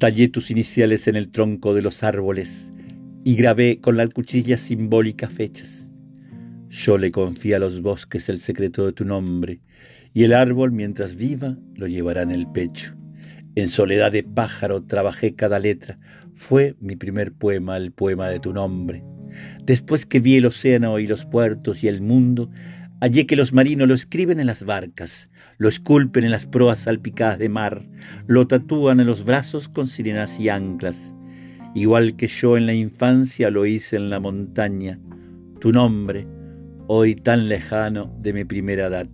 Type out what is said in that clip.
Tallé tus iniciales en el tronco de los árboles y grabé con la cuchilla simbólica fechas. Yo le confié a los bosques el secreto de tu nombre y el árbol mientras viva lo llevará en el pecho. En soledad de pájaro trabajé cada letra, fue mi primer poema el poema de tu nombre. Después que vi el océano y los puertos y el mundo, hallé que los marinos lo escriben en las barcas, lo esculpen en las proas salpicadas de mar, lo tatúan en los brazos con sirenas y anclas. Igual que yo en la infancia lo hice en la montaña, tu nombre, hoy tan lejano de mi primera edad.